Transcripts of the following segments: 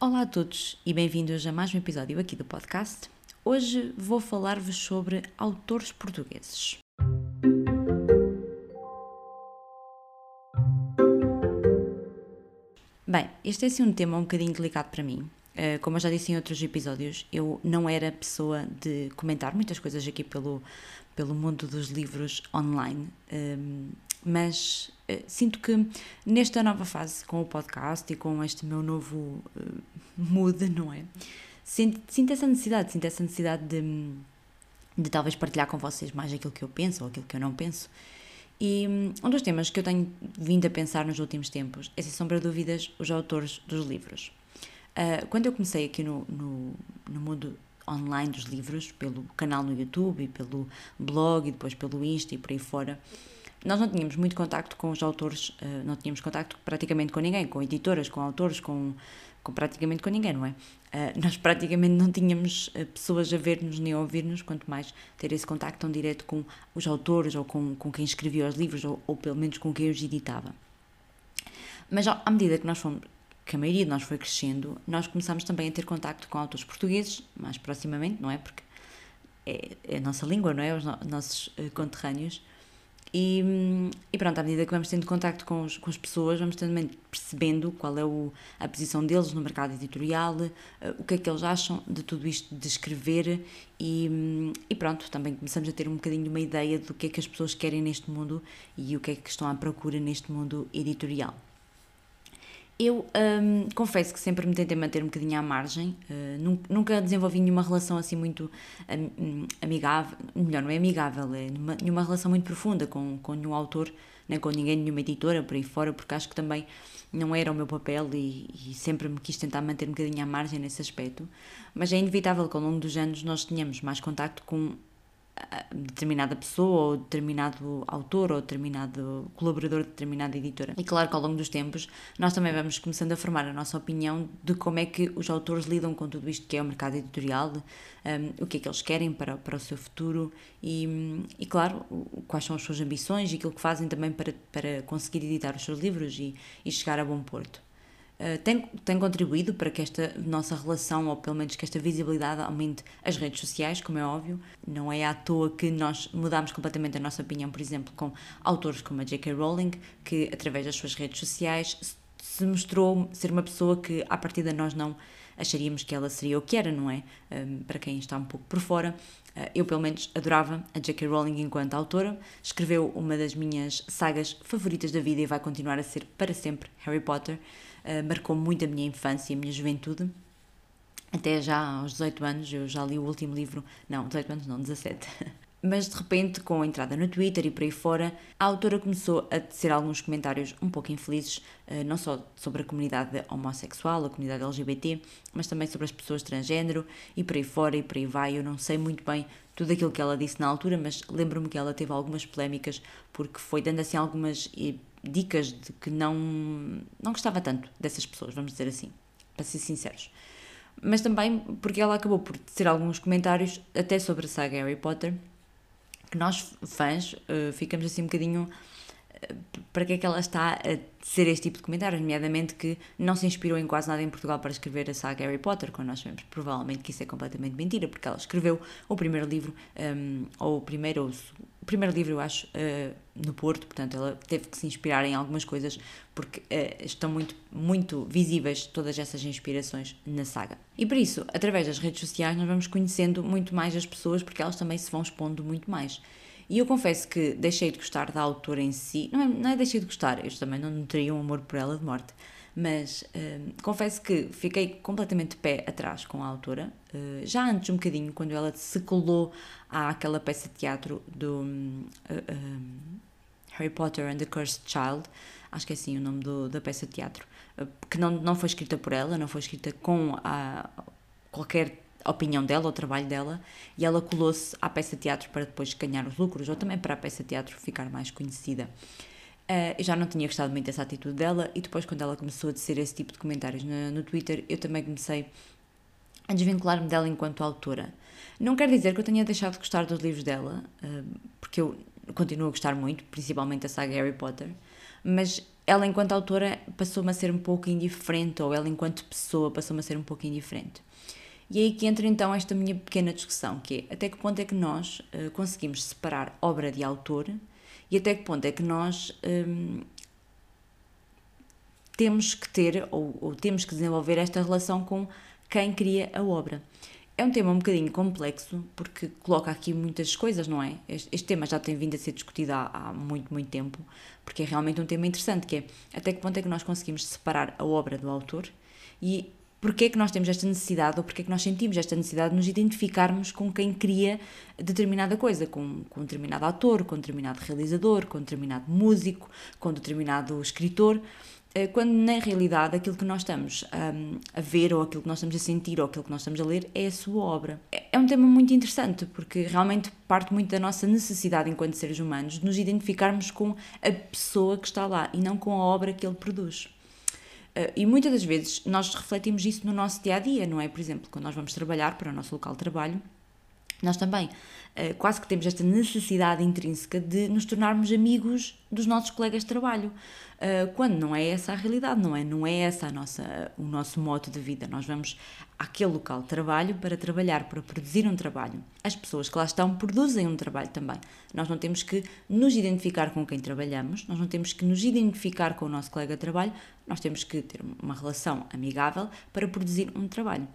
Olá a todos e bem-vindos a mais um episódio aqui do podcast. Hoje vou falar-vos sobre autores portugueses. Bem, este é assim um tema um bocadinho delicado para mim. Uh, como eu já disse em outros episódios, eu não era pessoa de comentar muitas coisas aqui pelo, pelo mundo dos livros online, um, mas uh, sinto que nesta nova fase com o podcast e com este meu novo uh, mood, não é? Sinto, sinto essa necessidade, sinto essa necessidade de, de talvez partilhar com vocês mais aquilo que eu penso ou aquilo que eu não penso. E um, um dos temas que eu tenho vindo a pensar nos últimos tempos é, sem sombra de dúvidas, os autores dos livros. Uh, quando eu comecei aqui no, no, no mundo online dos livros, pelo canal no YouTube e pelo blog e depois pelo Insta e por aí fora, nós não tínhamos muito contacto com os autores, uh, não tínhamos contacto praticamente com ninguém, com editoras, com autores, com, com praticamente com ninguém, não é? Uh, nós praticamente não tínhamos uh, pessoas a ver-nos nem a ouvir-nos, quanto mais ter esse contacto tão direto com os autores ou com, com quem escrevia os livros ou, ou pelo menos com quem os editava. Mas à medida que nós fomos, que a maioria de nós foi crescendo, nós começámos também a ter contacto com autores portugueses, mais proximamente, não é? Porque é, é a nossa língua, não é? Os no, nossos conterrâneos. E, e, pronto, à medida que vamos tendo contacto com, os, com as pessoas, vamos também percebendo qual é o, a posição deles no mercado editorial, uh, o que é que eles acham de tudo isto de escrever e, e, pronto, também começamos a ter um bocadinho uma ideia do que é que as pessoas querem neste mundo e o que é que estão à procura neste mundo editorial. Eu um, confesso que sempre me tentei manter um bocadinho à margem, uh, nunca desenvolvi nenhuma relação assim muito amigável, melhor, não é amigável, é nenhuma relação muito profunda com, com nenhum autor, nem com ninguém, nenhuma editora por aí fora, porque acho que também não era o meu papel e, e sempre me quis tentar manter um bocadinho à margem nesse aspecto. Mas é inevitável que ao longo dos anos nós tenhamos mais contacto com determinada pessoa ou determinado autor ou determinado colaborador de determinada editora. E claro que ao longo dos tempos nós também vamos começando a formar a nossa opinião de como é que os autores lidam com tudo isto que é o mercado editorial, um, o que é que eles querem para, para o seu futuro e, e, claro, quais são as suas ambições e aquilo que fazem também para, para conseguir editar os seus livros e, e chegar a bom porto. Eh, tem, tem contribuído para que esta nossa relação, ou pelo menos que esta visibilidade, aumente as redes sociais, como é óbvio. Não é à toa que nós mudámos completamente a nossa opinião, por exemplo, com autores como a J.K. Rowling, que através das suas redes sociais se mostrou ser uma pessoa que, à partida, nós não acharíamos que ela seria o que era, não é? Um, ehm, para quem está um pouco por fora, uh, eu pelo menos adorava a J.K. Rowling enquanto autora. Escreveu uma das minhas sagas favoritas da vida e vai continuar a ser para sempre Harry Potter. Eh, marcou muito a minha infância e a minha juventude. Até já aos 18 anos, eu já li o último livro, não, 18 anos não, 17. Mas de repente, com a entrada no Twitter e por aí fora, a autora começou a tecer alguns comentários um pouco infelizes, eh, não só sobre a comunidade homossexual, a comunidade LGBT, mas também sobre as pessoas transgênero e por aí fora e por aí vai. Eu não sei muito bem tudo aquilo que ela disse na altura, mas lembro-me que ela teve algumas polémicas porque foi dando assim algumas dicas de que não, não gostava tanto dessas pessoas, vamos dizer assim, para ser sinceros. Mas também porque ela acabou por ter alguns comentários até sobre a saga Harry Potter, que nós, fãs, uh, ficamos assim um bocadinho para que é que ela está a ser este tipo de comentários, nomeadamente que não se inspirou em quase nada em Portugal para escrever a saga Harry Potter, quando nós sabemos provavelmente que isso é completamente mentira, porque ela escreveu o primeiro livro, um, ou o primeiro, o primeiro livro, eu acho, uh, no Porto, portanto ela teve que se inspirar em algumas coisas, porque uh, estão muito, muito visíveis todas essas inspirações na saga. E por isso, através das redes sociais, nós vamos conhecendo muito mais as pessoas, porque elas também se vão expondo muito mais. E eu confesso que deixei de gostar da autora em si, não é, não é deixei de gostar, eu também não teria um amor por ela de morte, mas uh, confesso que fiquei completamente de pé atrás com a autora, uh, já antes um bocadinho, quando ela se colou àquela peça de teatro do uh, Harry Potter and the Cursed Child, acho que é assim o nome do, da peça de teatro, que não, não foi escrita por ela, não foi escrita com a, qualquer opinião dela, o trabalho dela, e ela colou-se à peça de teatro para depois ganhar os lucros, ou também para a peça de teatro ficar mais conhecida. Uh, eu já não tinha gostado muito dessa atitude dela, e depois, quando ela começou a dizer esse tipo de comentários no, no Twitter, eu também comecei a desvincular-me dela enquanto autora. Não quer dizer que eu tenha deixado de gostar dos livros dela, uh, porque eu continuo a gostar muito, principalmente a saga Harry Potter, mas ela enquanto autora passou-me a ser um pouco indiferente, ou ela enquanto pessoa passou-me a ser um pouco indiferente. E é aí que entra então esta minha pequena discussão, que é até que ponto é que nós uh, conseguimos separar obra de autor e até que ponto é que nós um, temos que ter ou, ou, temos que desenvolver esta relação com quem cria a obra. É um tema um bocadinho complexo porque coloca aqui muitas coisas, não é? Este, este tema já tem vindo a ser discutido há, há, muito, muito tempo, porque é realmente um tema interessante, que é até que ponto é que nós conseguimos separar a obra do autor e porque é que nós temos esta necessidade ou porque é que nós sentimos esta necessidade de nos identificarmos com quem cria determinada coisa, com, com um determinado autor, com um determinado realizador, com um determinado músico, com um determinado escritor, eh, quando na realidade aquilo que nós estamos um, a ver ou aquilo que nós estamos a sentir ou aquilo que nós estamos a ler é a sua obra. É, é um tema muito interessante porque realmente parte muito da nossa necessidade enquanto seres humanos de nos identificarmos com a pessoa que está lá e não com a obra que ele produz. Uh, e muitas das vezes nós refletimos isso no nosso dia a dia, não é? Por exemplo, quando nós vamos trabalhar para o nosso local de trabalho, nós também uh, quase que temos esta necessidade intrínseca de nos tornarmos amigos dos nossos colegas de trabalho, uh, quando não é essa a realidade, não é? Não é essa a nossa, o nosso modo de vida. Nós vamos àquele local de trabalho para trabalhar, para produzir um trabalho. As pessoas que lá estão produzem um trabalho também. Nós não temos que nos identificar com quem trabalhamos, nós não temos que nos identificar com o nosso colega de trabalho, nós temos que ter uma relação amigável para produzir um trabalho.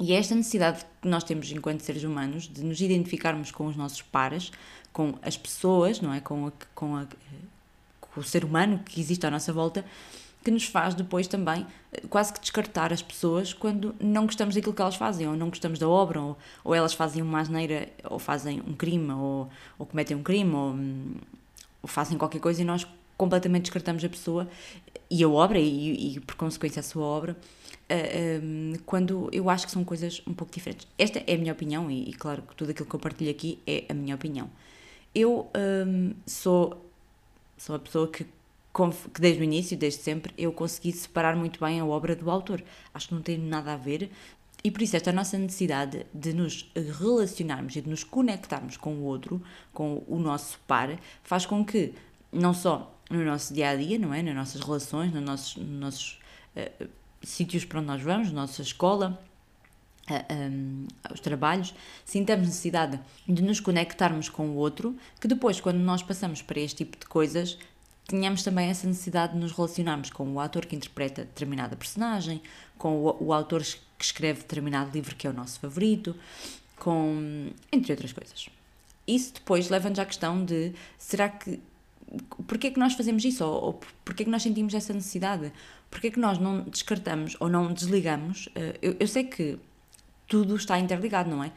E é esta necessidade que nós temos enquanto seres humanos de nos identificarmos com os nossos pares, com as pessoas, não é? Com, a, com, a, com o ser humano que existe à nossa volta, que nos faz depois também eh, quase que descartar as pessoas quando não gostamos daquilo que elas fazem, ou não gostamos da obra, ou, ou elas fazem uma asneira, ou fazem um crime, ou, ou cometem um crime, ou, ou, fazem qualquer coisa e nós completamente descartamos a pessoa e a obra, e, e por consequência a sua obra, uh, quando eu acho que são coisas um pouco diferentes. Esta é a minha opinião, e, e claro que tudo aquilo que eu partilho aqui é a minha opinião. Eu um, sou, sou a pessoa que que desde o início, desde sempre, eu consegui separar muito bem a obra do autor. Acho que não tem nada a ver. E por isso, esta nossa necessidade de nos relacionarmos e de nos conectarmos com o outro, com o nosso par, faz com que, não só no nosso dia a dia, não é? Nas nossas relações, nos nossos, nos nossos uh, sítios para onde nós vamos, nossa escola, uh, um, os trabalhos, sintamos necessidade de nos conectarmos com o outro, que depois, quando nós passamos para este tipo de coisas, tenhamos também essa necessidade de nos relacionarmos com o ator que interpreta determinada personagem, com o, o autor que escreve determinado livro que é o nosso favorito, com entre outras coisas. Isso depois leva-nos à questão de será que porquê é que nós fazemos isso ou, ou porquê é que nós sentimos essa necessidade? Porquê é que nós não descartamos ou não desligamos? Eh, eu, eu sei que tudo está interligado, não é?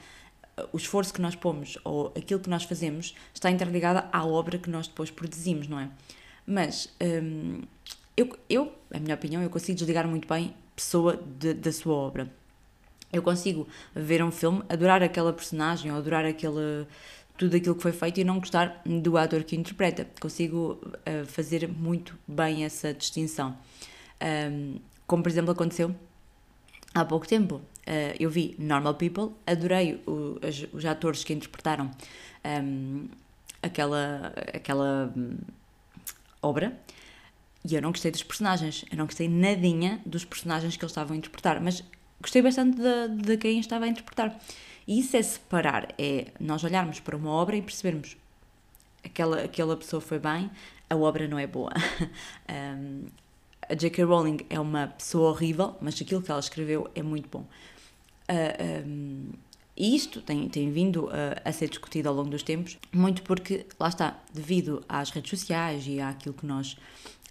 O esforço que nós pomos ou aquilo que nós fazemos está interligado à obra que nós depois produzimos, não é? Mas hum, eu, eu, a minha opinião, eu consigo desligar muito bem pessoa de, da sua obra. Eu consigo ver um filme, adorar aquela personagem ou adorar aquele, tudo aquilo que foi feito e não gostar do ator que interpreta. Consigo uh, fazer muito bem essa distinção. Um, como, por exemplo, aconteceu há pouco tempo. Uh, eu vi Normal People, adorei o, os, os, atores que interpretaram um, aquela, aquela obra. E eu não gostei dos personagens, eu não gostei nadinha dos personagens que eles estavam a interpretar, mas gostei bastante de, de quem estava a interpretar. E isso é separar, é nós olharmos para uma obra e percebermos aquela, aquela pessoa foi bem, a obra não é boa. um, a J.K. Rowling é uma pessoa horrível, mas aquilo que ela escreveu é muito bom. Uh, um, e isto tem, tem vindo a, a, ser discutido ao longo dos tempos, muito porque, lá está, devido às redes sociais e àquilo que nós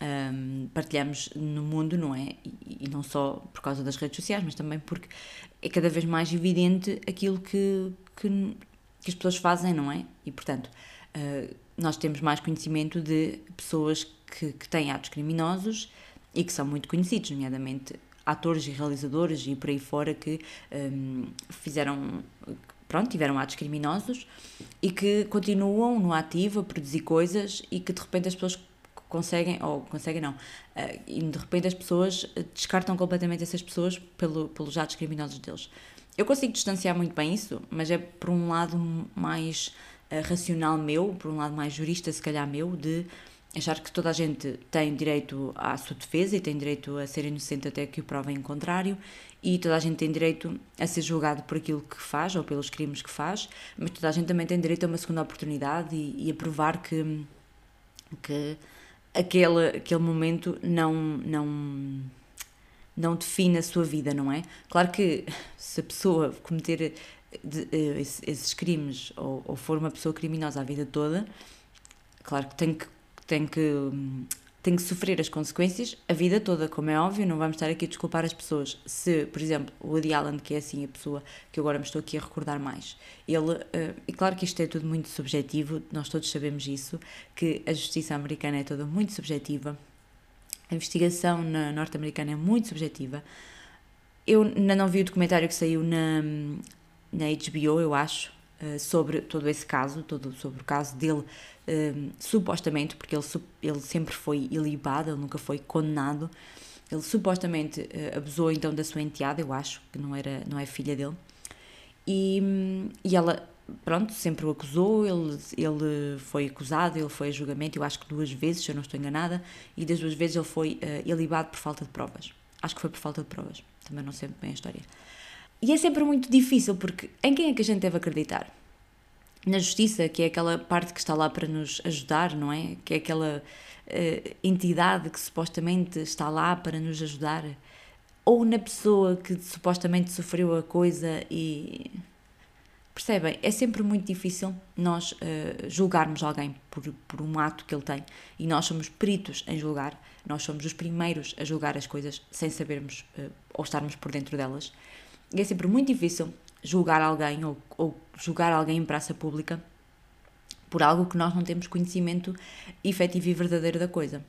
um, partilhamos no mundo, não é? E, e, não só por causa das redes sociais, mas também porque é cada vez mais evidente aquilo que, que, que as pessoas fazem, não é? E, portanto, uh, nós temos mais conhecimento de pessoas que, que têm atos criminosos e que são muito conhecidos, nomeadamente atores e realizadores e por aí fora que um, fizeram, pronto, tiveram atos criminosos e que continuam no ativo a produzir coisas e que de repente as pessoas conseguem, ou conseguem não, uh, e de repente as pessoas descartam completamente essas pessoas pelo, pelos atos criminosos deles. Eu consigo distanciar muito bem isso, mas é por um lado mais uh, racional meu, por um lado mais jurista se calhar meu, de achar que toda a gente tem direito à sua defesa e tem direito a ser inocente até que o provem em contrário e toda a gente tem direito a ser julgado por aquilo que faz ou pelos crimes que faz, mas toda a gente também tem direito a uma segunda oportunidade e, e a provar que, que aquele, aquele momento não, não, não define a sua vida, não é? Claro que se a pessoa cometer de, uh, esses crimes ou, ou for uma pessoa criminosa a vida toda, claro que tem que tem que, tem que sofrer as consequências a vida toda, como é óbvio, não vamos estar aqui a desculpar as pessoas. Se, por exemplo, o Woody Allen, que é assim a pessoa que agora me estou aqui a recordar mais, ele, uh, e claro que isto é tudo muito subjetivo, nós todos sabemos isso, que a justiça americana é toda muito subjetiva, a investigação na norte-americana é muito subjetiva. Eu ainda não vi o documentário que saiu na, na HBO, eu acho, uh, sobre todo esse caso, todo sobre o caso dele um, supostamente, porque ele, ele sempre foi ilibado, ele nunca foi condenado, ele supostamente uh, abusou então da sua enteada, eu acho, que não, era, não é filha dele, e, e ela, pronto, sempre o acusou, ele, ele foi acusado, ele foi a julgamento, eu acho que duas vezes, se eu não estou enganada, e das duas vezes ele foi uh, ilibado por falta de provas. Acho que foi por falta de provas, também não sei bem a história. E é sempre muito difícil, porque em quem é que a gente deve acreditar? Na justiça, que é aquela parte que está lá para nos ajudar, não é? Que é aquela uh, entidade que supostamente está lá para nos ajudar, ou na pessoa que supostamente sofreu a coisa e. Percebem? É sempre muito difícil nós uh, julgarmos alguém por, por um ato que ele tem e nós somos peritos em julgar, nós somos os primeiros a julgar as coisas sem sabermos uh, ou estarmos por dentro delas. E é sempre muito difícil julgar alguém ou, ou julgar alguém em praça pública por algo que nós não temos conhecimento efetivo e verdadeiro da coisa.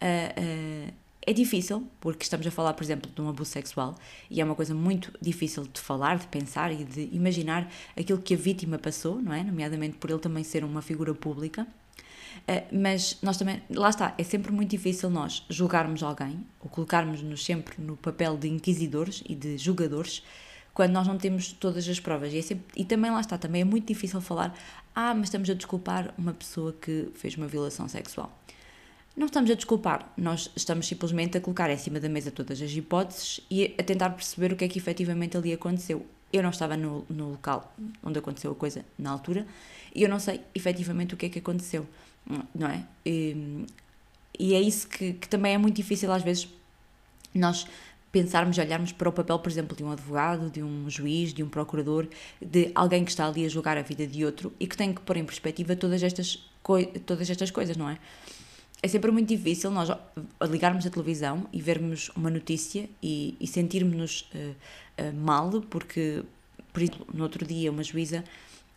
Uh, uh, é difícil, porque estamos a falar, por exemplo, de um abuso sexual e é uma coisa muito difícil de falar, de pensar e de imaginar aquilo que a vítima passou, não é? Nomeadamente por ele também ser uma figura pública. Uh, mas nós também, lá está, é sempre muito difícil nós julgarmos alguém ou colocarmos-nos sempre no papel de inquisidores e de julgadores quando nós não temos todas as provas. E, é sempre, e também lá está, também é muito difícil falar, ah, mas estamos a desculpar uma pessoa que fez uma violação sexual. Não estamos a desculpar, nós estamos simplesmente a colocar em cima da mesa todas as hipóteses e a tentar perceber o que é que efetivamente ali aconteceu. Eu não estava no, no local onde aconteceu a coisa na altura e eu não sei efetivamente o que é que aconteceu, não é? E, e é isso que, que também é muito difícil às vezes nós pensarmos e olharmos para o papel, por exemplo, de um advogado, de um juiz, de um procurador, de alguém que está ali a julgar a vida de outro e que tem que pôr em perspectiva todas estas, todas estas coisas, não é? É sempre muito difícil nós ligarmos a televisão e vermos uma notícia e, e sentirmos-nos uh, uh, mal, porque, por exemplo, no outro dia uma juíza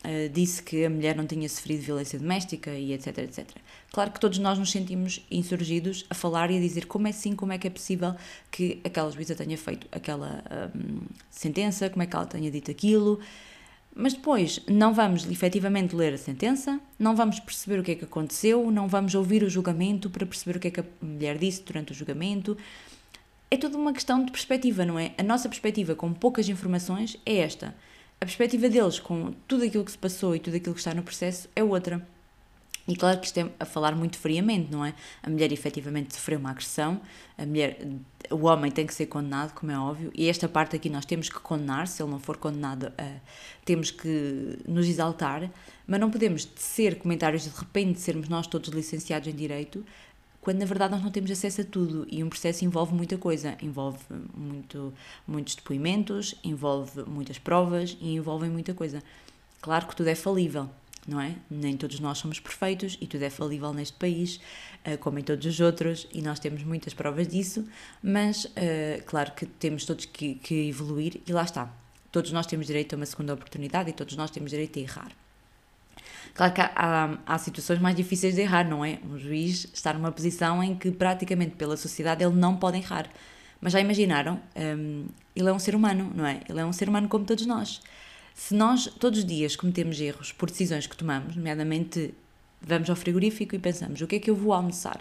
uh, disse que a mulher não tinha sofrido violência doméstica e etc, etc. Claro que todos nós nos sentimos insurgidos a falar e a dizer como é assim, como é que é possível que aquela juíza tenha feito aquela um, sentença, como é que ela tenha dito aquilo. Mas depois não vamos efetivamente ler a sentença, não vamos perceber o que é que aconteceu, não vamos ouvir o julgamento para perceber o que é que a mulher disse durante o julgamento. É toda uma questão de perspectiva, não é? A nossa perspectiva com poucas informações é esta a perspectiva deles com tudo aquilo que se passou e tudo aquilo que está no processo é outra. E claro que isto é a falar muito friamente, não é? A mulher efetivamente sofreu uma agressão, a mulher, o homem tem que ser condenado, como é óbvio, e esta parte aqui nós temos que condenar, se ele não for condenado, uh, temos que nos exaltar, mas não podemos ser comentários de repente sermos nós todos licenciados em Direito, quando na verdade nós não temos acesso a tudo e um processo envolve muita coisa, envolve muito, muitos depoimentos, envolve muitas provas e envolve muita coisa. Claro que tudo é falível, não é? Nem todos nós somos perfeitos e tudo é falível neste país, eh, como em todos os outros, e nós temos muitas provas disso, mas uh, claro que temos todos que, que evoluir e lá está. Todos nós temos direito a uma segunda oportunidade e todos nós temos direito a errar. Claro que há, há, situações mais difíceis de errar, não é? Um juiz está numa posição em que praticamente pela sociedade ele não pode errar. Mas já imaginaram? Um, ele é um ser humano, não é? Ele é um ser humano como todos nós. Se nós todos os dias cometemos erros por decisões que tomamos, nomeadamente vamos ao frigorífico e pensamos o que é que eu vou almoçar?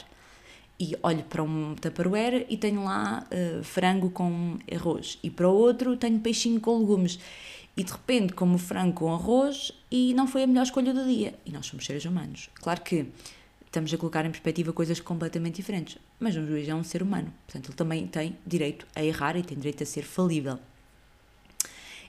E olho para um tupperware e tenho lá uh, frango com arroz. E para o outro tenho peixinho com legumes e de repente como frango com arroz e não foi a melhor escolha do dia. E nós somos seres humanos. Claro que estamos a colocar em perspectiva coisas completamente diferentes. Mas um juiz é um ser humano, portanto, ele também tem direito a errar e tem direito a ser falível.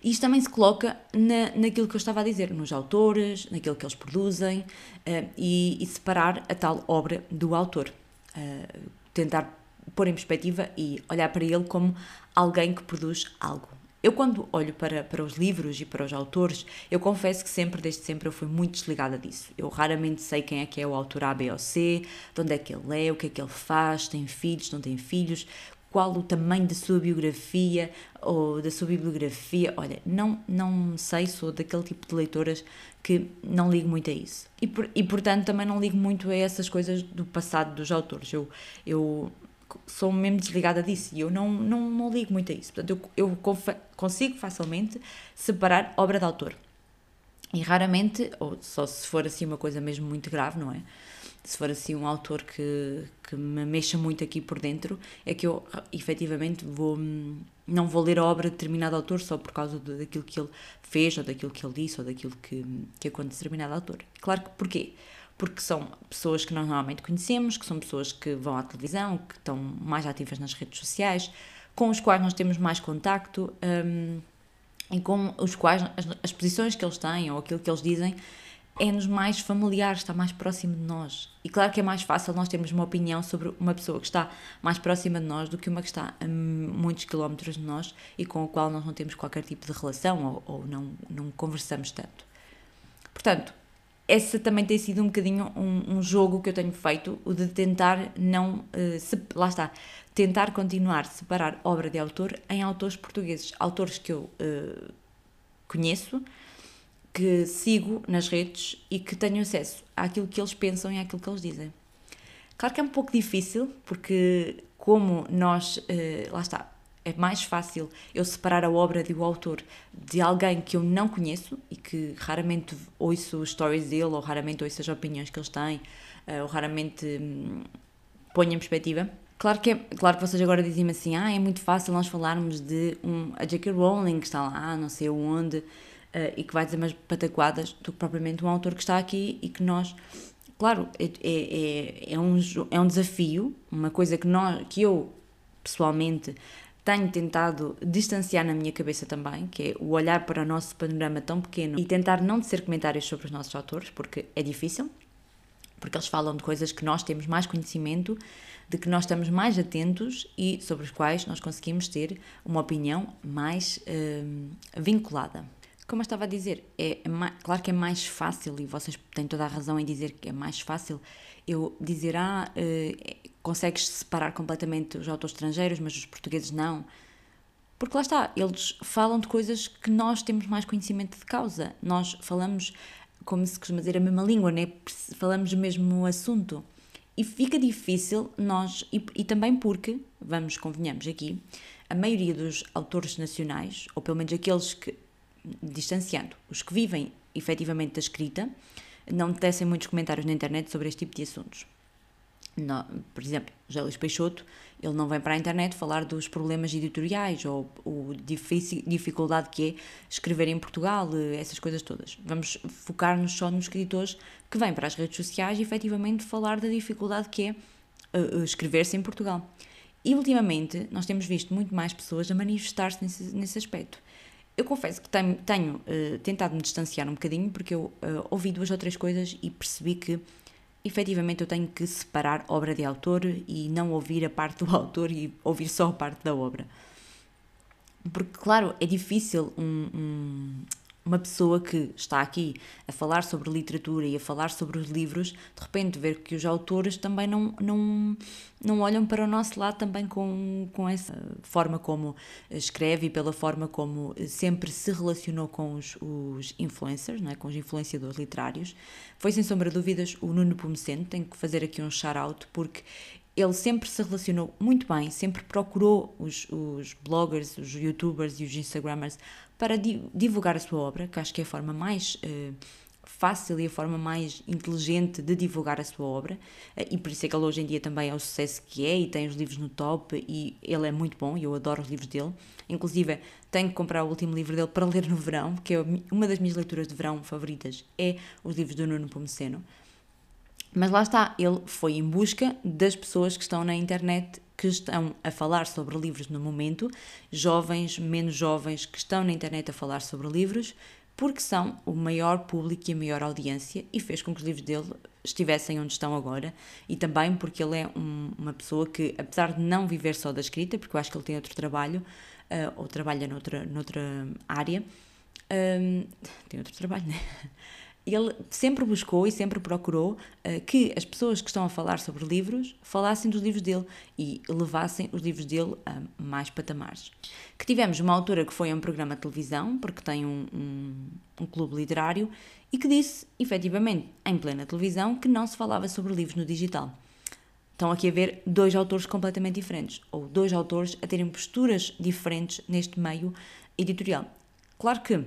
E isto também se coloca na, naquilo que eu estava a dizer, nos autores, naquilo que eles produzem, uh, e, e, separar a tal obra do autor. Uh, tentar pôr em perspectiva e olhar para ele como alguém que produz algo. Eu, quando olho para, para os livros e para os autores, eu confesso que sempre, desde sempre, eu fui muito desligada disso. Eu raramente sei quem é que é o autor A, B ou C, de onde é que ele é, o que é que ele faz, tem filhos, não tem filhos, qual o tamanho da sua biografia ou da sua bibliografia. Olha, não, não sei, sou daquele tipo de leitoras que não ligo muito a isso. E, por, e portanto também não ligo muito a essas coisas do passado dos autores. Eu, eu sou mesmo desligada disso e eu não, não, não ligo muito a isso. Portanto, eu, eu consigo facilmente separar obra de autor. E raramente, ou só se for assim uma coisa mesmo muito grave, não é? Se for assim um autor que, que me mexa muito aqui por dentro, é que eu efetivamente vou, não vou ler a obra de determinado autor só por causa de, daquilo que ele fez, ou daquilo que ele disse, ou daquilo que, que acontece determinado autor. Claro que porquê? Porque são pessoas que nós normalmente conhecemos, que são pessoas que vão à televisão, que estão mais ativas nas redes sociais, com os quais nós temos mais contacto um, e com os quais as, as, posições que eles têm ou aquilo que eles dizem é-nos mais familiar, está mais próximo de nós. E claro que é mais fácil nós termos uma opinião sobre uma pessoa que está mais próxima de nós do que uma que está a muitos quilómetros de nós e com a qual nós não temos qualquer tipo de relação ou, ou não, não conversamos tanto. Portanto, esse também tem sido um bocadinho um, um, jogo que eu tenho feito, o de tentar não. Uh, se, lá está. Tentar continuar separar obra de autor em autores portugueses. Autores que eu uh, conheço, que sigo nas redes e que tenho acesso àquilo que eles pensam e àquilo que eles dizem. Claro que é um pouco difícil, porque como nós. Uh, lá está é mais fácil eu separar a obra do autor de alguém que eu não conheço e que raramente ouço stories dele ou raramente ouço as opiniões que eles têm eh, ou raramente hum, ponho em perspectiva. Claro que, é, claro que vocês agora dizem assim, ah, é muito fácil nós falarmos de um, a J.K. Rowling que está lá, não sei onde, uh, e que vai dizer umas pataquadas, do que propriamente um autor que está aqui e que nós claro, é, é, é, um, é um desafio, uma coisa que, nós, que eu pessoalmente tenho tentado distanciar na minha cabeça também, que é o olhar para o nosso panorama tão pequeno e tentar não tecer comentários sobre os nossos autores, porque é difícil, porque eles falam de coisas que nós temos mais conhecimento, de que nós estamos mais atentos e sobre os quais nós conseguimos ter uma opinião mais hum, vinculada. Como eu estava a dizer, é, é mais, claro que é mais fácil, e vocês têm toda a razão em dizer que é mais fácil eu dizer, ah, uh, consegues separar completamente os autores estrangeiros, mas os portugueses não. Porque lá está, eles falam de coisas que nós temos mais conhecimento de causa. Nós falamos, como se costuma dizer, a mesma língua, né? falamos o mesmo assunto. E fica difícil nós, e, e também porque, vamos, convenhamos aqui, a maioria dos autores nacionais, ou pelo menos aqueles que, distanciando, os que vivem efetivamente da escrita, não tecem muitos comentários na internet sobre este tipo de assuntos. Não, por exemplo, José Luís Peixoto, ele não vem para a internet falar dos problemas editoriais ou o dificuldade que é escrever em Portugal, essas coisas todas. Vamos focar-nos só nos escritores que vêm para as redes sociais e efetivamente falar da dificuldade que é uh, escrever-se em Portugal. E ultimamente nós temos visto muito mais pessoas a manifestar-se nesse, nesse aspecto. Eu confesso que tenho, tenho uh, tentado me distanciar um bocadinho porque eu uh, ouvi duas ou três coisas e percebi que efetivamente eu tenho que separar obra de autor e não ouvir a parte do autor e ouvir só a parte da obra. Porque, claro, é difícil um, um, uma pessoa que está aqui a falar sobre literatura e a falar sobre os livros, de repente ver que os autores também não, não, não olham para o nosso lado também com, com essa forma como escreve e pela forma como sempre se relacionou com os, os influencers, não é? com os influenciadores literários. Foi sem sombra de dúvidas o Nuno Pomoceno, tenho que fazer aqui um shout-out porque ele sempre se relacionou muito bem, sempre procurou os, os bloggers, os youtubers e os instagrammers para di divulgar a sua obra, que acho que é a forma mais uh, fácil e a forma mais inteligente de divulgar a sua obra, uh, e por isso é que ele hoje em dia também é o sucesso que é e tem os livros no top e ele é muito bom e eu adoro os livros dele. Inclusive, tenho que comprar o último livro dele para ler no verão, que é uma das minhas leituras de verão favoritas, é os livros do Nuno Pomoceno. Mas lá está, ele foi em busca das pessoas que estão na internet que estão a falar sobre livros no momento, jovens, menos jovens que estão na internet a falar sobre livros, porque são o maior público e a maior audiência e fez com que os livros dele estivessem onde estão agora e também porque ele é um, uma pessoa que, apesar de não viver só da escrita, porque eu acho que ele tem outro trabalho, uh, ou trabalha noutra, noutra área, um, tem outro trabalho, né? Ele sempre buscou e sempre procurou uh, que as pessoas que estão a falar sobre livros falassem dos livros dele e levassem os livros dele a mais patamares. Que tivemos uma autora que foi a um programa de televisão, porque tem um, um, um clube literário, e que disse, efetivamente, em plena televisão, que não se falava sobre livros no digital. Estão aqui a ver dois autores completamente diferentes, ou dois autores a terem posturas diferentes neste meio editorial. Claro que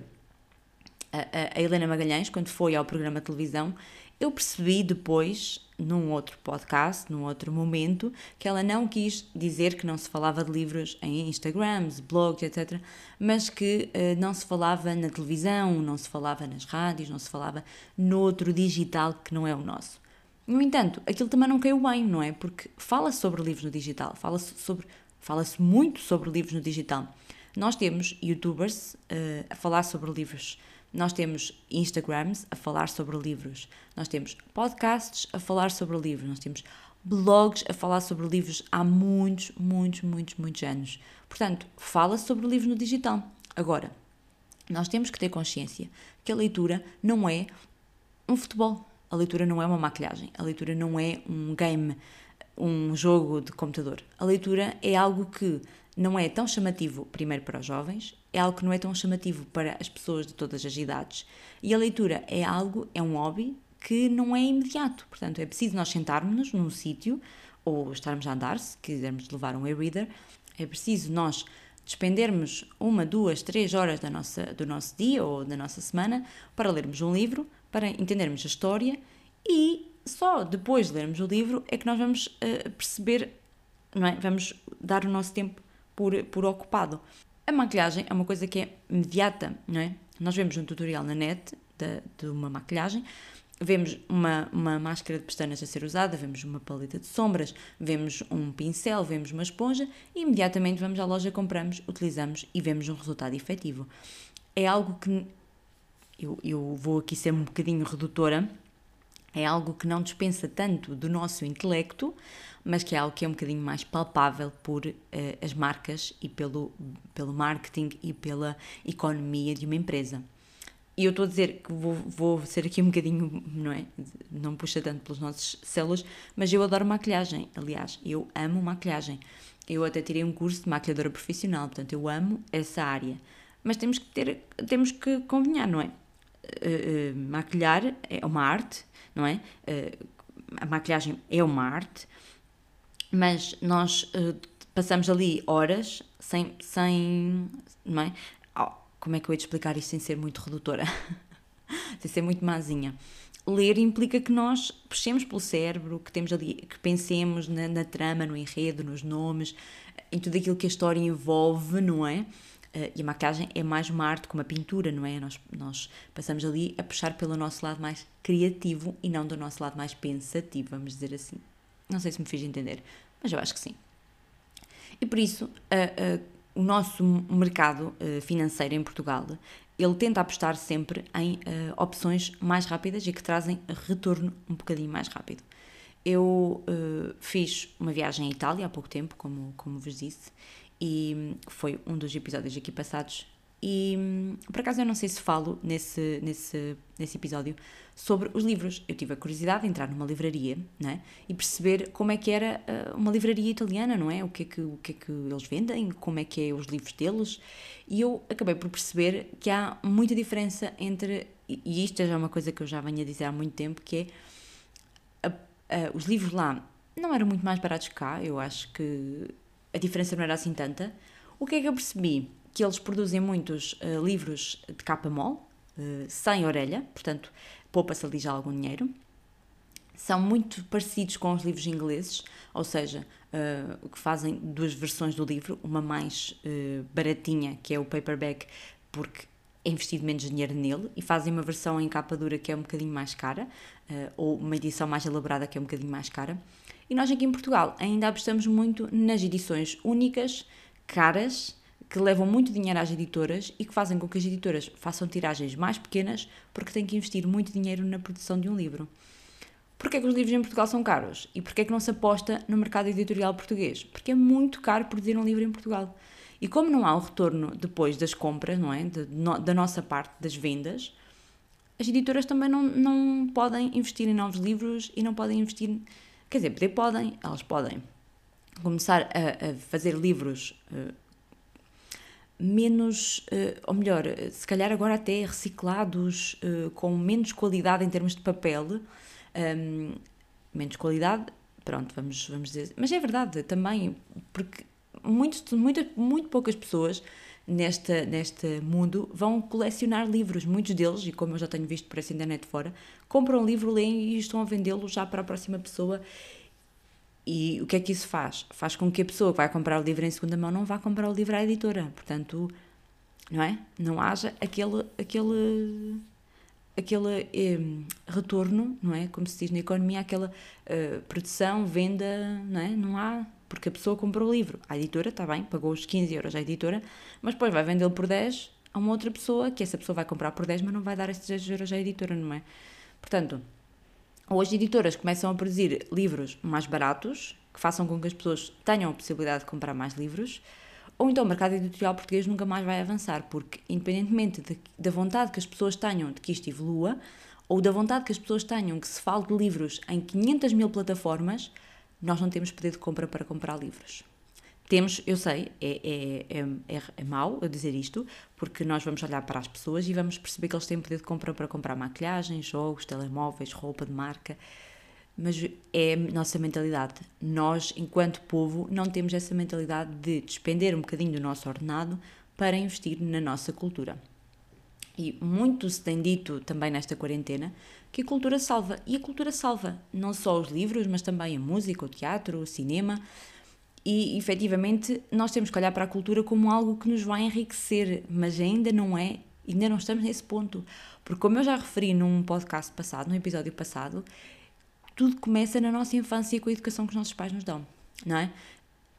a, a Helena Magalhães, quando foi ao programa de televisão, eu percebi depois, num outro podcast, num outro momento, que ela não quis dizer que não se falava de livros em Instagrams, blogs, etc., mas que uh, não se falava na televisão, não se falava nas rádios, não se falava no outro digital que não é o nosso. No entanto, aquilo também não caiu bem, não é? Porque fala-se sobre livros no digital, fala-se sobre, fala-se muito sobre livros no digital. Nós temos youtubers uh, a falar sobre livros nós temos Instagrams a falar sobre livros, nós temos podcasts a falar sobre livros, nós temos blogs a falar sobre livros há muitos, muitos, muitos, muitos anos. Portanto, fala sobre livros no digital. Agora, nós temos que ter consciência que a leitura não é um futebol, a leitura não é uma maquilhagem, a leitura não é um game, um jogo de computador. A leitura é algo que não é tão chamativo, primeiro para os jovens, é algo que não é tão chamativo para as pessoas de todas as idades. E a leitura é algo, é um hobby que não é imediato. Portanto, é preciso nós sentarmos-nos num sítio ou estarmos a andar, se quisermos levar um e-reader, é preciso nós despendermos uma, duas, três horas da nossa, do nosso dia ou da nossa semana para lermos um livro, para entendermos a história e só depois de lermos o livro é que nós vamos uh, perceber, não é? Vamos dar o nosso tempo por, por ocupado. A maquilhagem é uma coisa que é imediata, não é? Nós vemos um tutorial na net de, de uma maquilhagem, vemos uma, uma máscara de pestanas a ser usada, vemos uma paleta de sombras, vemos um pincel, vemos uma esponja e imediatamente vamos à loja, compramos, utilizamos e vemos um resultado efetivo. É algo que eu, eu vou aqui ser um bocadinho redutora, é algo que não dispensa tanto do nosso intelecto, mas que é algo que é um bocadinho mais palpável por uh, as marcas e pelo, pelo marketing e pela economia de uma empresa. E eu estou a dizer que vou, vou ser aqui um bocadinho, não é? Não puxa tanto pelos nossos células, mas eu adoro maquilhagem. Aliás, eu amo maquilhagem. Eu até tirei um curso de maquilhadora profissional, portanto, eu amo essa área. Mas temos que ter, temos que convinhar, não é? Uh, uh, maquilhar é uma arte, não é? Uh, a maquilhagem é uma arte, mas nós uh, passamos ali horas sem, sem não é? Oh, como é que eu ia te explicar isto sem ser muito redutora? sem ser muito mazinha. Ler implica que nós puxemos pelo cérebro, que temos ali, que pensemos na, na trama, no enredo, nos nomes, em tudo aquilo que a história envolve, não é? Uh, e a maquiagem é mais uma arte como a pintura, não é? Nós, nós passamos ali a puxar pelo nosso lado mais criativo e não do nosso lado mais pensativo, vamos dizer assim. Não sei se me fiz entender, mas eu acho que sim. E por isso, uh, uh, o nosso mercado uh, financeiro em Portugal, ele tenta apostar sempre em opções mais rápidas e que trazem retorno um bocadinho mais rápido. Eu fiz uma viagem à Itália há pouco tempo, como, como vos disse, e foi um dos episódios aqui passados e por acaso eu não sei se falo nesse, nesse, nesse episódio sobre os livros. Eu tive a curiosidade de entrar numa livraria né, e perceber como é que era uh, uma livraria italiana, não é? O que é que, o que é que eles vendem, como é que é os livros deles. E eu acabei por perceber que há muita diferença entre, e isto é uma coisa que eu já venho a dizer há muito tempo, que é a, a, os livros lá não eram muito mais baratos que cá, eu acho que a diferença não era assim tanta. O que é que eu percebi? Que eles produzem muitos uh, livros de capa mole, uh, sem orelha, portanto, poupa-se ali já algum dinheiro. São muito parecidos com os livros ingleses, ou seja, uh, que fazem duas versões do livro, uma mais baratinha, que é o paperback, porque é investido menos dinheiro nele e fazem uma versão em capa dura que é um bocadinho mais cara, ou uma edição mais elaborada que é um bocadinho mais cara. E nós aqui em Portugal ainda apostamos muito nas edições únicas, caras, que levam muito dinheiro às editoras e que fazem com que as editoras façam tiragens mais pequenas porque têm que investir muito dinheiro na produção de um livro. Porquê é que os livros em Portugal são caros? E porquê é que não se aposta no mercado editorial português? Porque é muito caro produzir um livro em Portugal. E como não há o retorno depois das compras, não é? De, no, da nossa parte, das vendas, as editoras também não, não podem investir em novos livros e não podem investir. Quer dizer, podem, elas podem começar a, a fazer livros uh, menos, uh, ou melhor, se calhar agora até reciclados, uh, com menos qualidade em termos de papel, um, menos qualidade, pronto, vamos, vamos dizer. Mas é verdade também, porque muito, muito, muito poucas pessoas nesta, neste mundo vão colecionar livros. Muitos deles, e como eu já tenho visto por essa internet fora, compram um livro, leem e estão a vendê-lo já para a próxima pessoa. E o que é que isso faz? Faz com que a pessoa que vai comprar o livro em segunda mão não vá comprar o livro à editora. Portanto, não é? Não haja aquele, aquele aquele eh, retorno, não é? Como se diz na economia, aquela uh, produção, venda, não é? Não há, porque a pessoa comprou o livro. A editora, está bem, pagou os 15 euros à editora, mas depois vai vendê-lo por 10 a uma outra pessoa, que essa pessoa vai comprar por 10, mas não vai dar esses 10 euros à editora, não é? Portanto, ou as editoras começam a produzir livros mais baratos, que façam com que as pessoas tenham a possibilidade de comprar mais livros, ou então o mercado editorial português nunca mais vai avançar, porque independentemente de, da vontade que as pessoas tenham de que isto evolua, ou da vontade que as pessoas tenham que se fale de livros em 500 mil plataformas, nós não temos poder de compra para comprar livros. Temos, eu sei, é, é, é, é, é mau eu dizer isto, porque nós vamos olhar para as pessoas e vamos perceber que eles têm poder de compra para comprar maquilhagem, jogos, telemóveis, roupa de marca mas é a nossa mentalidade. Nós, enquanto povo, não temos essa mentalidade de despender um bocadinho do nosso ordenado para investir na nossa cultura. E muito se tem dito também nesta quarentena que a cultura salva. E a cultura salva não só os livros, mas também a música, o teatro, o cinema. E efetivamente nós temos que olhar para a cultura como algo que nos vai enriquecer, mas ainda não é, ainda não estamos nesse ponto. Porque, como eu já referi num podcast passado, num episódio passado, tudo começa na nossa infância com a educação que os nossos pais nos dão, não é?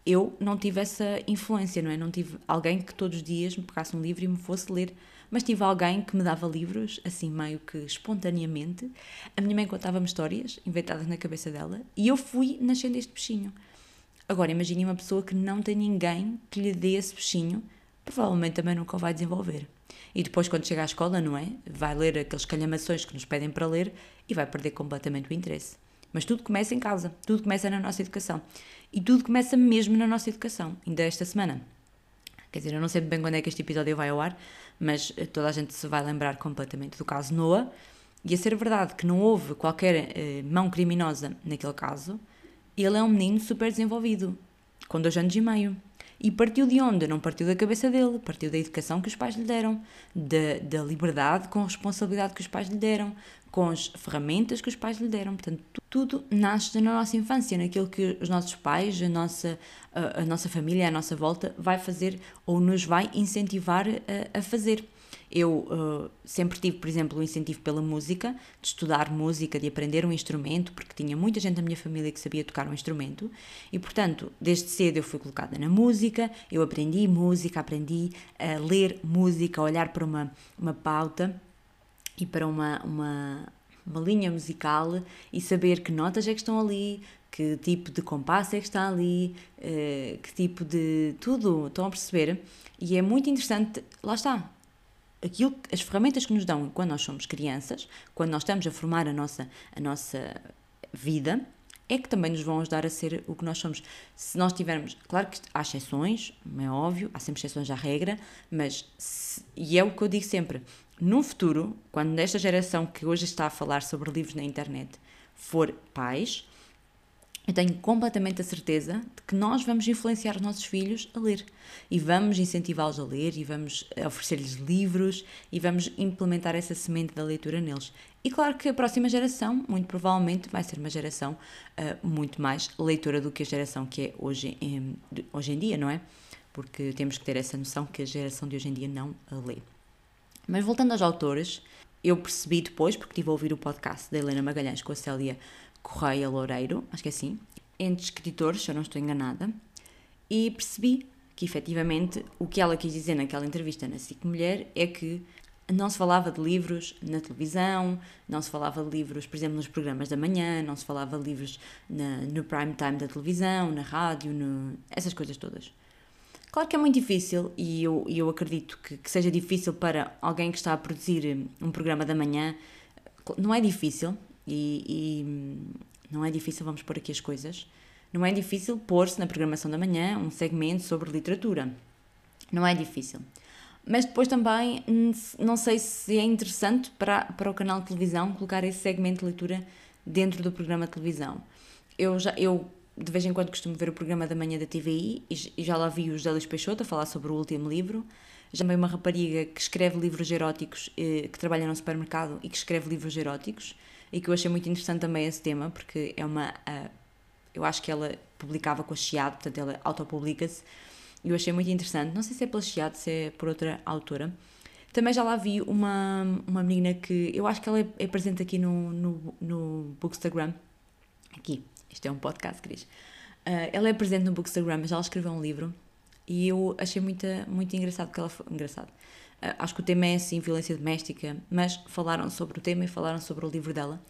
Eu não tive essa influência, não é? Não tive alguém que todos os dias me pegasse um livro e me fosse ler, mas tive alguém que me dava livros, assim, meio que espontaneamente. A minha mãe contava-me histórias inventadas na cabeça dela e eu fui nascendo este peixinho. Agora, imagine uma pessoa que não tem ninguém que lhe dê esse peixinho, provavelmente também nunca o vai desenvolver. E depois, quando chega à escola, não é? Vai ler aqueles calhamações que nos pedem para ler e vai perder completamente o interesse. Mas tudo começa em casa, tudo começa na nossa educação. E tudo começa mesmo na nossa educação, ainda esta semana. Quer dizer, eu não sei bem quando é que este episódio vai ao ar, mas eh, toda a gente se vai lembrar completamente do caso Noah. E a ser verdade que não houve qualquer eh, mão criminosa naquele caso, ele é um menino super desenvolvido, com dois anos e meio. E partiu de onde? Não partiu da cabeça dele, partiu da educação que os pais lhe deram, da, da liberdade com responsabilidade que os pais lhe deram, com as ferramentas que os pais lhe deram. Portanto, tudo nasce na nossa infância, naquilo que os nossos pais, a nossa, a, a nossa família, a nossa volta vai fazer ou nos vai incentivar a, a fazer. Eu uh, sempre tive, por exemplo, o incentivo pela música, de estudar música, de aprender um instrumento, porque tinha muita gente da minha família que sabia tocar um instrumento, e portanto, desde cedo eu fui colocada na música, eu aprendi música, aprendi a ler música, a olhar para uma, uma pauta e para uma, uma, uma linha musical e saber que notas é que estão ali, que tipo de compasso é que está ali, uh, que tipo de. tudo, estão a perceber? E é muito interessante, lá está, aquilo, as ferramentas que nos dão quando nós somos crianças, quando nós estamos a formar a nossa, a nossa vida, é que também nos vão ajudar a ser o que nós somos. Se nós tivermos, claro que há exceções, é óbvio, há sempre exceções à regra, mas, se, e é o que eu digo sempre, no futuro, quando esta geração que hoje está a falar sobre livros na internet for pais, eu tenho completamente a certeza de que nós vamos influenciar os nossos filhos a ler e vamos incentivá-los a ler e vamos oferecer-lhes livros e vamos implementar essa semente da leitura neles. E claro que a próxima geração, muito provavelmente, vai ser uma geração uh, muito mais leitora do que a geração que é hoje em, hoje em dia, não é? Porque temos que ter essa noção que a geração de hoje em dia não a lê. Mas voltando aos autores, eu percebi depois, porque estive a ouvir o podcast da Helena Magalhães com a Célia Correia Loureiro, acho que é assim, entre escritores, se eu não estou enganada, e percebi que efetivamente o que ela quis dizer naquela entrevista na SIC Mulher é que não se falava de livros na televisão, não se falava de livros, por exemplo, nos programas da manhã, não se falava de livros na, no prime time da televisão, na rádio, no, essas coisas todas. Claro que é muito difícil e eu, eu acredito que, que seja difícil para alguém que está a produzir um programa da manhã. Não é difícil e, e não é difícil, vamos pôr aqui as coisas. Não é difícil pôr-se na programação da manhã um segmento sobre literatura. Não é difícil. Mas depois também não sei se é interessante para, para o canal de televisão colocar esse segmento de leitura dentro do programa de televisão. Eu, já, eu de vez em quando costumo ver o programa da manhã da TVI e, já lá vi o Luís Peixoto a falar sobre o último livro. Já também uma rapariga que escreve livros eróticos, eh, que trabalha num supermercado e que escreve livros eróticos e que eu achei muito interessante também esse tema, porque é uma. Eu acho que ela publicava com a Chiado, portanto ela autopublica-se, e eu achei muito interessante. Não sei se é pela Chiado, se é por outra autora. Também já lá vi uma, uma menina que eu acho que ela é, é presente aqui no, no, no Bookstagram. Aqui, isto é um podcast, Cris. Uh, ela é presente no Bookstagram, mas ela escreveu um livro e eu achei muito, muito engraçado que ela foi. Engraçado. Uh, acho que o tema é assim, violência doméstica, mas falaram sobre o tema e falaram sobre o livro dela.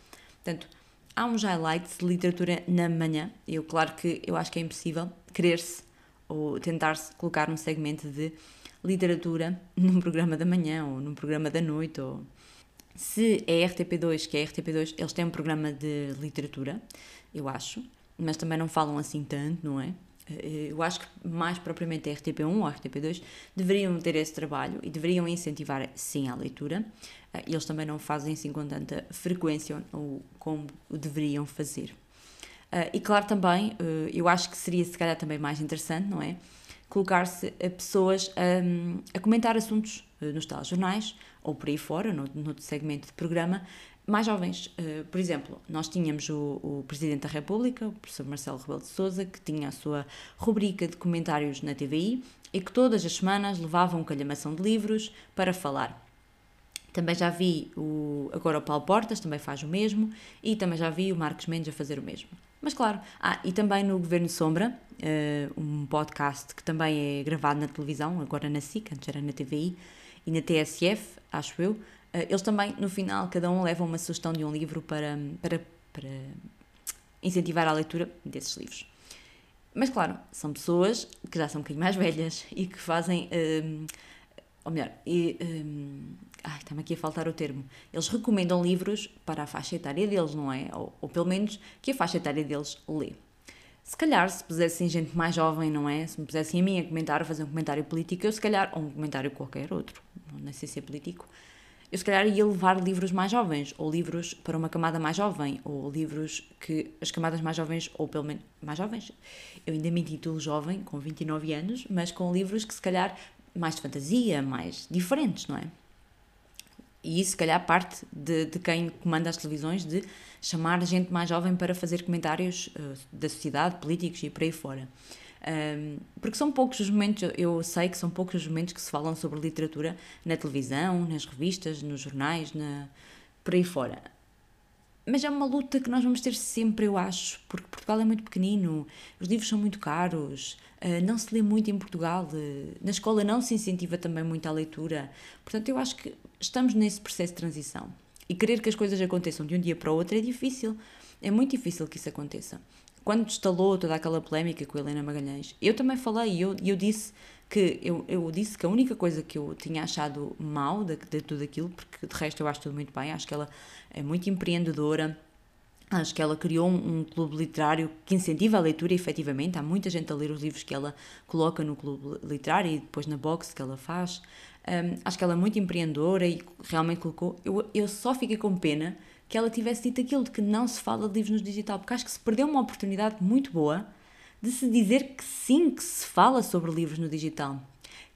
Portanto, há uns highlights de literatura na manhã. Eu, claro que eu acho que é impossível querer-se ou tentar-se colocar um segmento de literatura num programa da manhã ou num programa da noite. Ou... Se é RTP2, que é RTP2, eles têm um programa de literatura, eu acho, mas também não falam assim tanto, não é? Eh, eu acho que mais propriamente a RTP1 ou a RTP2 deveriam ter esse trabalho e deveriam incentivar sim a leitura. Eh, eles também não fazem assim com tanta frequência ou como deveriam fazer. Uh, e claro, também, eu acho que seria se calhar também mais interessante, não é? Colocar-se a pessoas um, a comentar assuntos nos telejornais ou por aí fora, no, no segmento de programa, mais jovens. por exemplo, nós tínhamos o, o, Presidente da República, o professor Marcelo Rebelo de Souza, que tinha a sua rubrica de comentários na TVI e que todas as semanas levava um calhamação de livros para falar. Também já vi o, agora o Paulo Portas, também faz o mesmo, e também já vi o Marcos Mendes a fazer o mesmo. Mas claro, ah, e também no Governo Sombra, uh, um podcast que também é gravado na televisão, agora na SIC, antes era na TVI, e na TSF, acho eu, eles também, no final, cada um leva uma sugestão de um livro para, para, para incentivar a leitura desses livros. Mas claro, são pessoas que já são um bocadinho mais velhas e que fazem. Uh, ou melhor, e, um, ai, está-me aqui a faltar o termo. Eles recomendam livros para a faixa etária deles, não é? Ou, ou pelo menos que a faixa etária deles lê. Se calhar, se pusessem gente mais jovem, não é? Se me pusessem a mim a comentar, a fazer um comentário político, eu se calhar, ou um comentário qualquer outro, não sei se é político, eu se calhar ia levar livros mais jovens, ou livros para uma camada mais jovem, ou livros que as camadas mais jovens, ou pelo menos mais jovens, eu ainda me intitulo jovem, com 29 anos, mas com livros que se calhar mais de fantasia, mais diferentes, não é? E isso, se calhar, parte de, de quem comanda as televisões de chamar gente mais jovem para fazer comentários uh, da sociedade, políticos e por aí fora. Um, porque são poucos os momentos, eu sei que são poucos os momentos que se falam sobre literatura na televisão, nas revistas, nos jornais, na, por aí fora. Mas é uma luta que nós vamos ter sempre, eu acho, porque Portugal é muito pequenino, os livros são muito caros, eh, não se lê muito em Portugal, eh, na escola não se incentiva também muito a leitura. Portanto, eu acho que estamos nesse processo de transição. E querer que as coisas aconteçam de um dia para o outro é difícil. É muito difícil que isso aconteça. Quando instalou toda aquela polémica com a Helena Magalhães, eu também falei e eu, eu disse que eu, eu disse que a única coisa que eu tinha achado mal de, de tudo aquilo, porque de resto eu acho tudo muito bem, acho que ela é muito empreendedora, Acho que ela criou um, um, clube literário que incentiva a leitura, efetivamente. Há muita gente a ler os livros que ela coloca no clube literário e depois na box que ela faz. Um, acho que ela é muito empreendedora e realmente colocou. Eu, eu só fiquei com pena que ela tivesse dito aquilo de que não se fala de livros no digital, porque acho que se perdeu uma oportunidade muito boa de se dizer que sim, que se fala sobre livros no digital,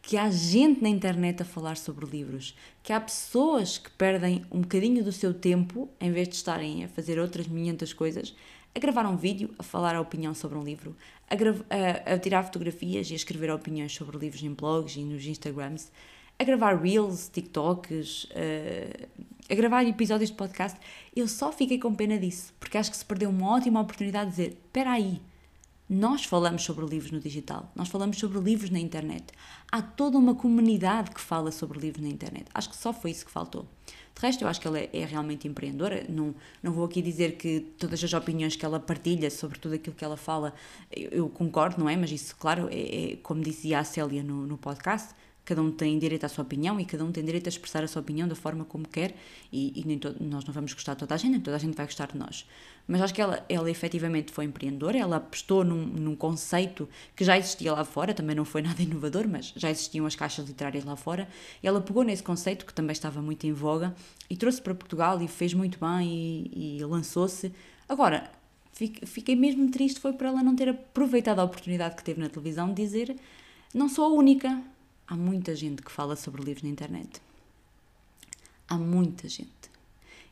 que há gente na internet a falar sobre livros, que há pessoas que perdem um bocadinho do seu tempo, em vez de estarem a fazer outras 500 coisas, a gravar um vídeo, a falar a opinião sobre um livro, a, a, a tirar fotografias e a escrever opiniões sobre livros em blogs e nos Instagrams. A gravar reels, TikToks, uh, a gravar episódios de podcast, eu só fiquei com pena disso, porque acho que se perdeu uma ótima oportunidade de dizer: espera aí, nós falamos sobre livros no digital, nós falamos sobre livros na internet. Há toda uma comunidade que fala sobre livros na internet. Acho que só foi isso que faltou. De resto, eu acho que ela é, é realmente empreendedora. Não, não vou aqui dizer que todas as opiniões que ela partilha sobre tudo aquilo que ela fala, eu, eu concordo, não é? Mas isso, claro, é, é como dizia a Célia no, no podcast, cada um tem direito à sua opinião e cada um tem direito a expressar a sua opinião da forma como quer e, e nós não vamos gostar de toda a gente, nem toda a gente vai gostar de nós. Mas acho que ela, ela efetivamente foi empreendedora, ela apostou num, num conceito que já existia lá fora, também não foi nada inovador, mas já existiam as caixas literárias lá fora, ela pegou nesse conceito que também estava muito em voga e trouxe para Portugal e fez muito bem e, e lançou-se. Agora, fiquei mesmo triste foi por ela não ter aproveitado a oportunidade que teve na televisão de dizer não sou a única, Há muita gente que fala sobre livros na internet. Há muita gente.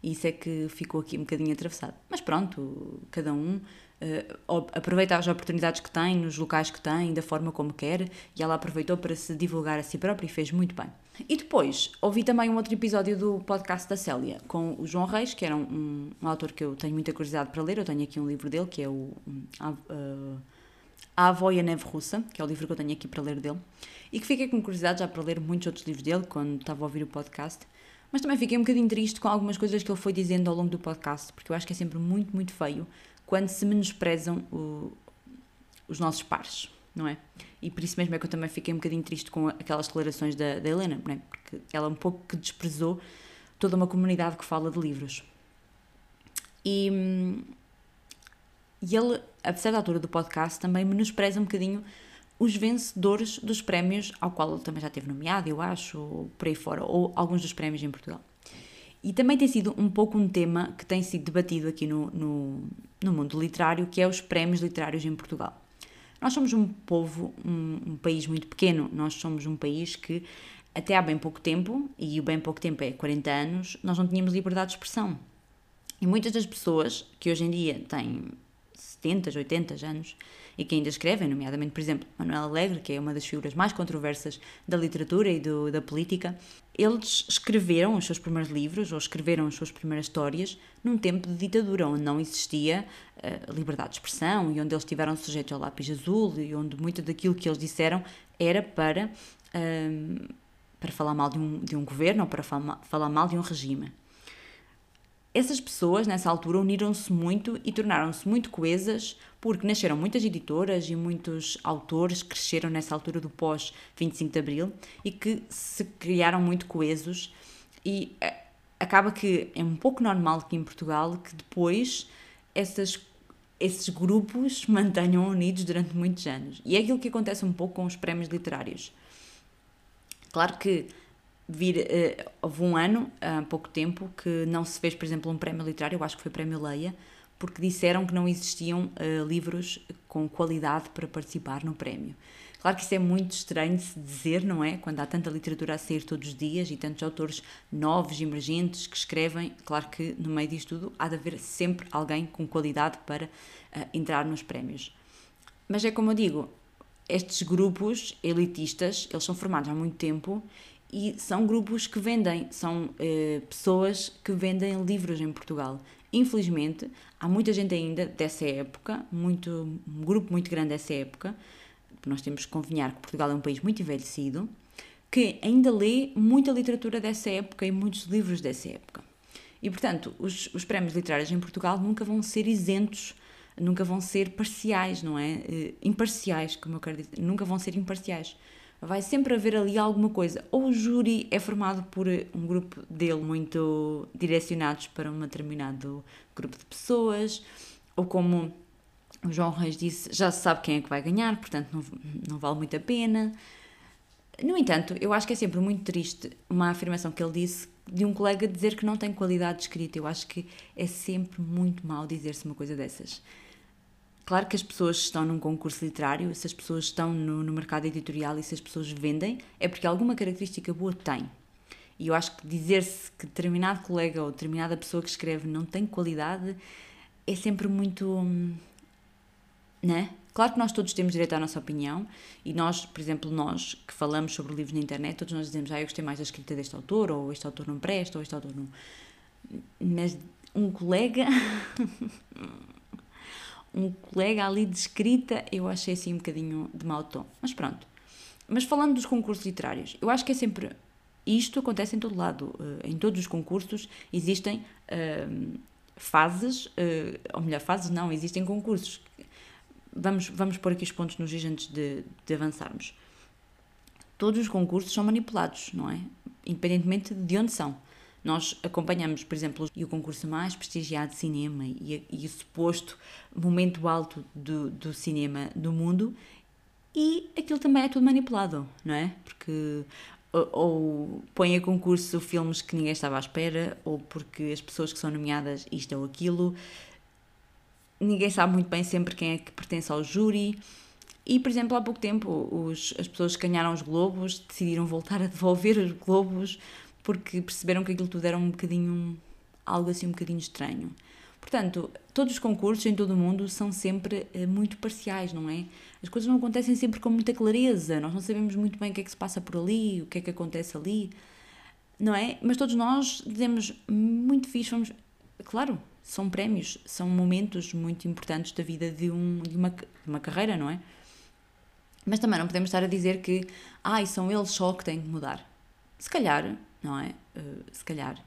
E isso é que ficou aqui um bocadinho atravessado. Mas pronto, cada um uh, aproveita as oportunidades que tem, nos locais que tem, da forma como quer, e ela aproveitou para se divulgar a si própria e fez muito bem. E depois, ouvi também um outro episódio do podcast da Célia, com o João Reis, que era um, um, autor que eu tenho muita curiosidade para ler. Eu tenho aqui um livro dele, que é o. Um, uh, a Avó e a Neve Russa, que é o livro que eu tenho aqui para ler dele, e que fiquei com curiosidade já para ler muitos outros livros dele quando estava a ouvir o podcast, mas também fiquei um bocadinho triste com algumas coisas que ele foi dizendo ao longo do podcast, porque eu acho que é sempre muito, muito feio quando se menosprezam o, os nossos pares, não é? E por isso mesmo é que eu também fiquei um bocadinho triste com aquelas declarações da, da Helena, não é? Porque ela um pouco que desprezou toda uma comunidade que fala de livros. E, hum, e ele, a certa altura do podcast, também menospreza um bocadinho os vencedores dos prémios, ao qual ele também já teve nomeado, eu acho, ou por aí fora, ou alguns dos prémios em Portugal. E também tem sido um pouco um tema que tem sido debatido aqui no, no, no mundo literário, que é os prémios literários em Portugal. Nós somos um povo, um, um, país muito pequeno, nós somos um país que até há bem pouco tempo, e o bem pouco tempo é 40 anos, nós não tínhamos liberdade de expressão. E muitas das pessoas que hoje em dia têm 70, 80 anos e que ainda escrevem, nomeadamente, por exemplo, Manuel Alegre, que é uma das figuras mais controversas da literatura e do, da política, eles escreveram os seus primeiros livros ou escreveram as suas primeiras histórias num tempo de ditadura, onde não existia uh, liberdade de expressão e onde eles estiveram sujeitos ao lápis azul e onde muito daquilo que eles disseram era para, uh, para falar mal de um, de um governo ou para falar, falar mal de um regime. Essas pessoas, nessa altura, uniram-se muito e tornaram-se muito coesas, porque nasceram muitas editoras e muitos autores que cresceram nessa altura do pós-25 de Abril e que se criaram muito coesos. E eh, acaba que é um pouco normal que em Portugal que depois essas, esses grupos mantenham unidos durante muitos anos. E é aquilo que acontece um pouco com os prémios literários. Claro que vir. Uh, houve um ano, há pouco tempo, que não se fez, por exemplo, um prémio literário, eu acho que foi o Prémio Leia, porque disseram que não existiam uh, livros com qualidade para participar no prémio. Claro que isso é muito estranho de se dizer, não é? Quando há tanta literatura a sair todos os dias e tantos autores novos, emergentes, que escrevem, claro que no meio disto tudo há de haver sempre alguém com qualidade para uh, entrar nos prémios. Mas é como eu digo, estes grupos elitistas, eles são formados há muito tempo e são grupos que vendem, são eh, pessoas que vendem livros em Portugal. Infelizmente, há muita gente ainda dessa época, muito, um grupo muito grande dessa época, nós temos que convinhar que Portugal é um país muito envelhecido, que ainda lê muita literatura dessa época e muitos livros dessa época. E, portanto, os, os prémios literários em Portugal nunca vão ser isentos, nunca vão ser parciais, não é? Eh, imparciais, como eu quero dizer, nunca vão ser imparciais vai sempre haver ali alguma coisa. Ou o júri é formado por um grupo dele muito direcionados para um determinado grupo de pessoas, ou como o João Reis disse, já se sabe quem é que vai ganhar, portanto não, não vale muito a pena. No entanto, eu acho que é sempre muito triste uma afirmação que ele disse de um colega dizer que não tem qualidade de escrita. Eu acho que é sempre muito mal dizer-se uma coisa dessas. Claro que as pessoas estão num concurso literário, se as pessoas estão no, no mercado editorial e se as pessoas vendem, é porque alguma característica boa têm. E eu acho que dizer-se que determinado colega ou determinada pessoa que escreve não tem qualidade é sempre muito. Hum, né? Claro que nós todos temos direito à nossa opinião e nós, por exemplo, nós que falamos sobre livros na internet, todos nós dizemos, ah, eu gostei mais da escrita deste autor, ou este autor não presta, ou este autor não. Mas um colega. um colega ali de escrita, eu achei assim um bocadinho de mau tom. Mas pronto. Mas falando dos concursos literários, eu acho que é sempre. Isto acontece em todo lado. Eh, em todos os concursos existem uh, fases, uh, ou melhor, fases não, existem concursos. Vamos, vamos pôr aqui os pontos nos antes de, de avançarmos. Todos os concursos são manipulados, não é? Independentemente de onde são. Nós acompanhamos, por exemplo, o concurso mais prestigiado de cinema e, e o suposto momento alto do, do cinema do mundo e aquilo também é tudo manipulado, não é? Porque ou, ou põe a concurso filmes que ninguém estava à espera, ou porque as pessoas que são nomeadas isto ou aquilo, ninguém sabe muito bem sempre quem é que pertence ao júri. E, por exemplo, há pouco tempo os, as pessoas que ganharam os Globos decidiram voltar a devolver os Globos porque perceberam que aquilo tudo era um bocadinho. algo assim um bocadinho estranho. Portanto, todos os concursos em todo o mundo são sempre uh, muito parciais, não é? As coisas não acontecem sempre com muita clareza, nós não sabemos muito bem o que é que se passa por ali, o que é que acontece ali, não é? Mas todos nós dizemos muito fixe, vamos. Claro, são prémios, são momentos muito importantes da vida de, um, de, uma, de uma carreira, não é? Mas também não podemos estar a dizer que, ai, ah, são eles só que têm que mudar. Se calhar, não é? Uh, se calhar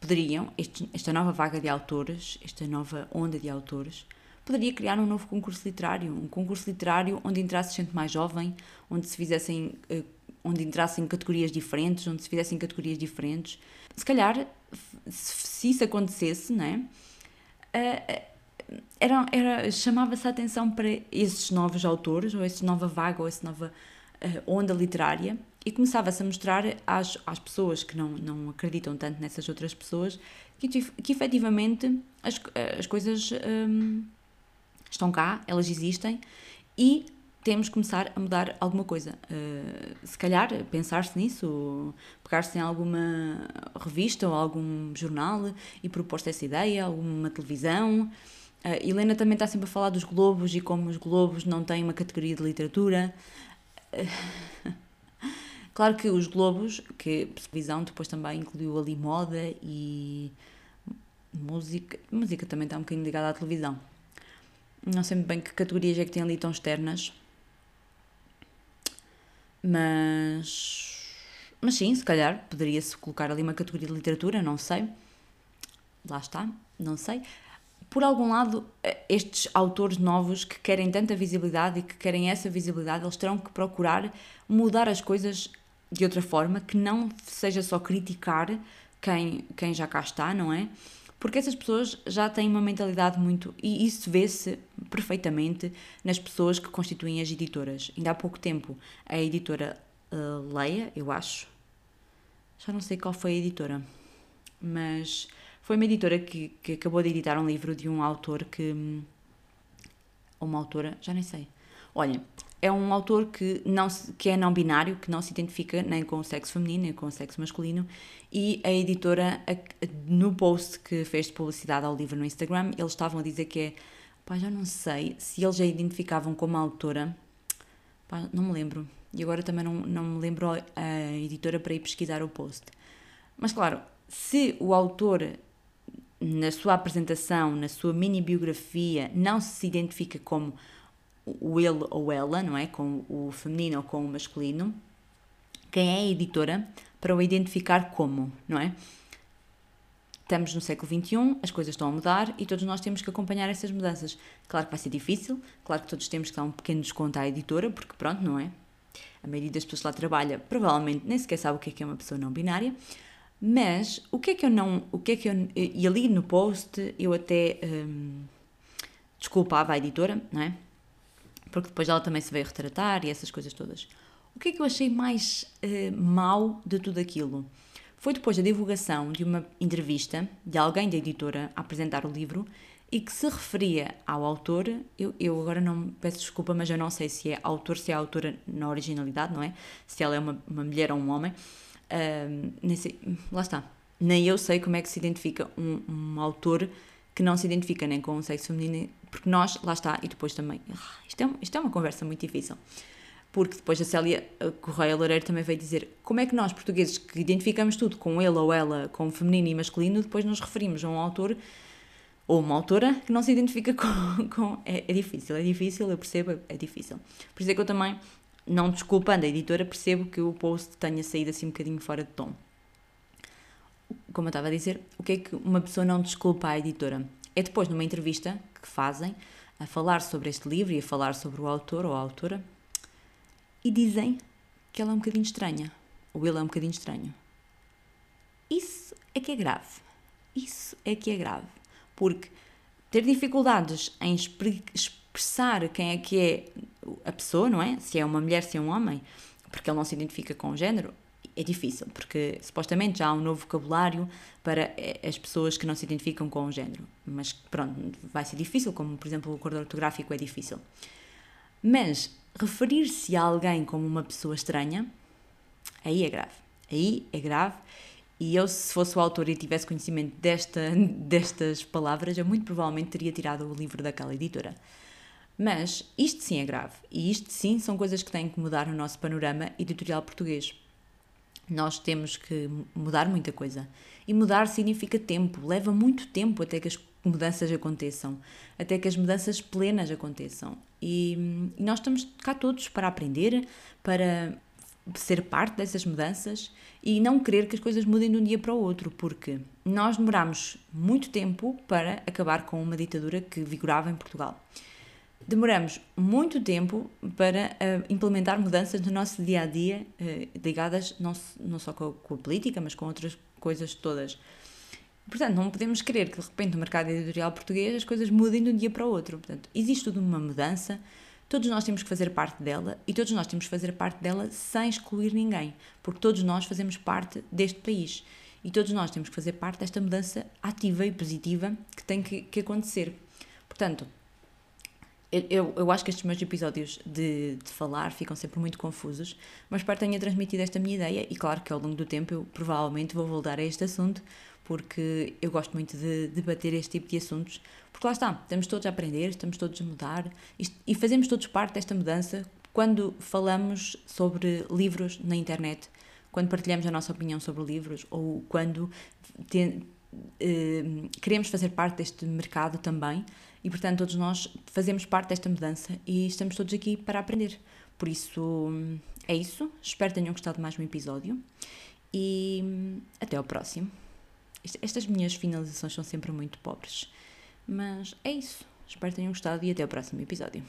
poderiam, este, esta nova vaga de autores, esta nova onda de autores, poderia criar um novo concurso literário, um concurso literário onde entrasse gente mais jovem, onde se fizessem, eh, onde entrassem categorias diferentes, onde se fizessem categorias diferentes. Se calhar, se isso acontecesse, não é? Eh, era, era, chamava-se a atenção para esses novos autores, ou essa nova vaga, ou essa nova onda literária, e começava-se a mostrar às, às pessoas que não, não acreditam tanto nessas outras pessoas que, que efetivamente as, as coisas hum, estão cá, elas existem e temos que começar a mudar alguma coisa. Uh, se calhar pensar-se nisso, pegar-se em alguma revista ou algum jornal e propor-se essa ideia, alguma televisão. Uh, Helena também está sempre a falar dos globos e como os globos não têm uma categoria de literatura. Uh, Claro que os Globos, que a televisão depois também incluiu ali moda e música. Música também está um bocadinho ligada à televisão. Não sei muito bem que categorias é que tem ali tão externas. Mas. Mas sim, se calhar poderia-se colocar ali uma categoria de literatura, não sei. Lá está, não sei. Por algum lado, estes autores novos que querem tanta visibilidade e que querem essa visibilidade, eles terão que procurar mudar as coisas de outra forma, que não seja só criticar quem, quem já cá está, não é? Porque essas pessoas já têm uma mentalidade muito. E isso vê-se perfeitamente nas pessoas que constituem as editoras. Ainda há pouco tempo, a editora uh, Leia, eu acho. Já não sei qual foi a editora. Mas foi uma editora que, que acabou de editar um livro de um autor que. Ou uma autora, já nem sei. Olhem, é um autor que, não, que é não binário, que não se identifica nem com o sexo feminino nem com o sexo masculino, e a editora, no post que fez de publicidade ao livro no Instagram, eles estavam a dizer que é. Pá, já não sei se eles a identificavam como autora, pá, não me lembro, e agora também não, não me lembro a editora para ir pesquisar o post. Mas claro, se o autor na sua apresentação, na sua mini biografia, não se identifica como o ele ou ela, não é? Com o feminino ou com o masculino. Quem é a editora para o identificar como, não é? Estamos no século XXI, as coisas estão a mudar e todos nós temos que acompanhar essas mudanças. Claro que vai ser difícil, claro que todos temos que dar um pequeno desconto à editora, porque pronto, não é? A maioria das pessoas lá trabalha provavelmente nem sequer sabe o que é que é uma pessoa não binária, mas o que é que eu não. O que é que eu, e ali no post eu até hum, desculpava a editora, não é? Porque depois ela também se veio retratar e essas coisas todas. O que é que eu achei mais uh, mau de tudo aquilo? Foi depois da divulgação de uma entrevista de alguém da editora a apresentar o livro e que se referia ao autor. Eu, eu agora não peço desculpa, mas eu não sei se é autor, se é autora na originalidade, não é? Se ela é uma, uma mulher ou um homem. Uh, nem sei, lá está. Nem eu sei como é que se identifica um, um autor que não se identifica nem com o sexo feminino, porque nós, lá está, e depois também, ah, isto é, isto é uma conversa muito difícil, porque depois a Célia Correia Loureiro também veio dizer como é que nós, portugueses, que identificamos tudo com ele ou ela, com feminino e masculino, depois nos referimos a um autor ou uma autora que não se identifica com. com é, é, difícil, é difícil, eu percebo, é difícil. Por isso é que eu também, não desculpando a editora, percebo que o post tenha saído assim um bocadinho fora de tom. Como eu estava a dizer, o que é que uma pessoa não desculpa à editora? É depois, numa entrevista que fazem, a falar sobre este livro e a falar sobre o autor ou a autora, e dizem que ela é um bocadinho estranha, ou ele é um bocadinho estranho. Isso é que é grave. Isso é que é grave porque ter dificuldades em expressar quem é que é a pessoa, não é? Se é uma mulher, se é um homem, porque ele não se identifica com o género, é difícil, porque supostamente já há um novo vocabulário para eh, as pessoas que não se identificam com o género. Mas pronto, vai ser difícil, como por exemplo o acordo ortográfico é difícil. Mas referir-se a alguém como uma pessoa estranha, aí é grave. Aí é grave e eu, se fosse o autor e tivesse conhecimento desta, destas palavras, eu muito provavelmente teria tirado o livro daquela editora. Mas isto sim é grave, e isto sim são coisas que têm que mudar o nosso panorama editorial português. Nós temos que mudar muita coisa. E mudar significa tempo, leva muito tempo até que as mudanças aconteçam, até que as mudanças plenas aconteçam. E, e nós estamos cá todos para aprender, para ser parte dessas mudanças e não querer que as coisas mudem de um dia para o outro, porque nós demoramos muito tempo para acabar com uma ditadura que vigorava em Portugal. Demoramos muito tempo para uh, implementar mudanças no nosso dia a dia, uh, ligadas não, não só com a, com a política, mas com outras coisas todas. Portanto, não podemos querer que de repente no mercado editorial português as coisas mudem de um dia para o outro. Portanto, existe toda uma mudança, Todos nós temos que fazer parte dela e todos nós temos que fazer parte dela sem excluir ninguém, porque todos nós fazemos parte deste país e todos nós temos que fazer parte desta mudança ativa e positiva que tem que, que acontecer. Portanto, eu, eu acho que estes meus episódios de, de falar ficam sempre muito confusos, mas que tenha transmitido esta minha ideia e claro que ao longo do tempo eu provavelmente vou voltar a este assunto porque eu gosto muito de debater este tipo de assuntos, porque lá está, estamos todos a aprender, estamos todos a mudar e fazemos todos parte desta mudança quando falamos sobre livros na internet, quando partilhamos a nossa opinião sobre livros ou quando te, eh, queremos fazer parte deste mercado também e, portanto, todos nós fazemos parte desta mudança e estamos todos aqui para aprender. Por isso, é isso. Espero que tenham gostado de mais um episódio e até ao próximo. Estas minhas finalizações são sempre muito pobres. Mas é isso. Espero que tenham gostado e até o próximo episódio.